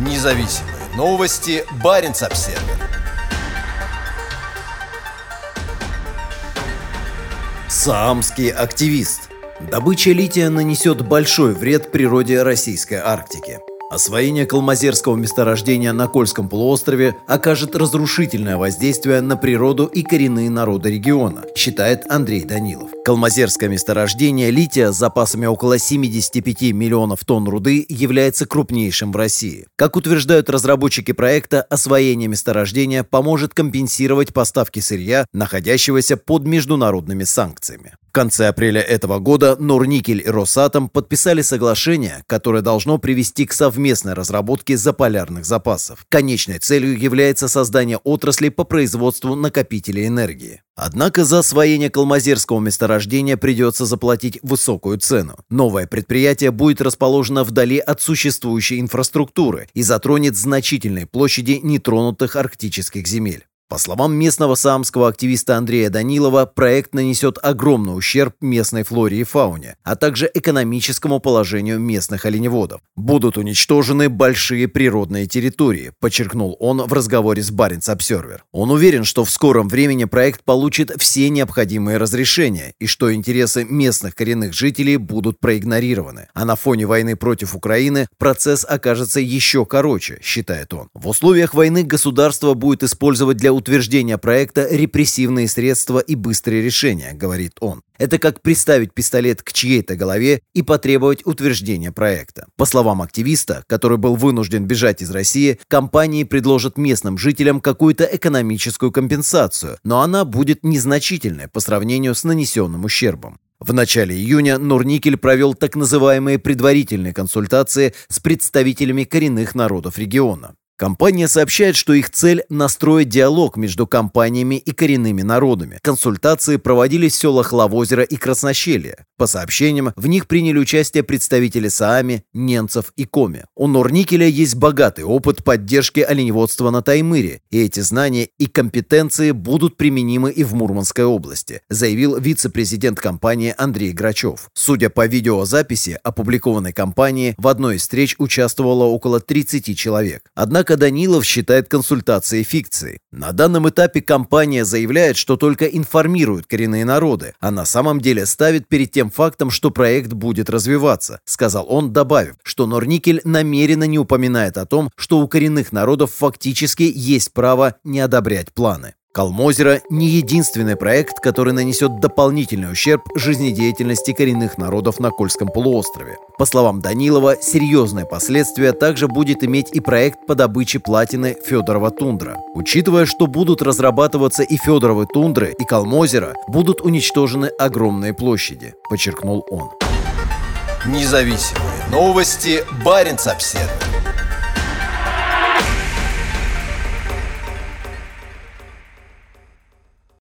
Независимые новости. Барин обсерва Саамский активист. Добыча лития нанесет большой вред природе российской Арктики. Освоение калмазерского месторождения на Кольском полуострове окажет разрушительное воздействие на природу и коренные народы региона, считает Андрей Данилов. Калмазерское месторождение лития с запасами около 75 миллионов тонн руды является крупнейшим в России. Как утверждают разработчики проекта, освоение месторождения поможет компенсировать поставки сырья, находящегося под международными санкциями. В конце апреля этого года Норникель и Росатом подписали соглашение, которое должно привести к совместной разработке заполярных запасов. Конечной целью является создание отрасли по производству накопителей энергии. Однако за освоение калмазерского месторождения придется заплатить высокую цену. Новое предприятие будет расположено вдали от существующей инфраструктуры и затронет значительные площади нетронутых арктических земель. По словам местного саамского активиста Андрея Данилова, проект нанесет огромный ущерб местной флоре и фауне, а также экономическому положению местных оленеводов. Будут уничтожены большие природные территории, подчеркнул он в разговоре с Баренц Обсервер. Он уверен, что в скором времени проект получит все необходимые разрешения и что интересы местных коренных жителей будут проигнорированы. А на фоне войны против Украины процесс окажется еще короче, считает он. В условиях войны государство будет использовать для утверждения проекта репрессивные средства и быстрые решения, говорит он. Это как приставить пистолет к чьей-то голове и потребовать утверждения проекта. По словам активиста, который был вынужден бежать из России, компании предложат местным жителям какую-то экономическую компенсацию, но она будет незначительной по сравнению с нанесенным ущербом. В начале июня Норникель провел так называемые предварительные консультации с представителями коренных народов региона. Компания сообщает, что их цель – настроить диалог между компаниями и коренными народами. Консультации проводились в селах Лавозера и Краснощелье. По сообщениям, в них приняли участие представители Саами, немцев и Коми. У Норникеля есть богатый опыт поддержки оленеводства на Таймыре, и эти знания и компетенции будут применимы и в Мурманской области, заявил вице-президент компании Андрей Грачев. Судя по видеозаписи, опубликованной компании, в одной из встреч участвовало около 30 человек. Однако Однако Данилов считает консультации фикцией. На данном этапе компания заявляет, что только информирует коренные народы, а на самом деле ставит перед тем фактом, что проект будет развиваться, сказал он, добавив, что Норникель намеренно не упоминает о том, что у коренных народов фактически есть право не одобрять планы. Калмозеро – не единственный проект, который нанесет дополнительный ущерб жизнедеятельности коренных народов на Кольском полуострове. По словам Данилова, серьезные последствия также будет иметь и проект по добыче платины Федорова тундра. Учитывая, что будут разрабатываться и Федоровы тундры, и Калмозеро, будут уничтожены огромные площади, подчеркнул он. Независимые новости. Барин обседный.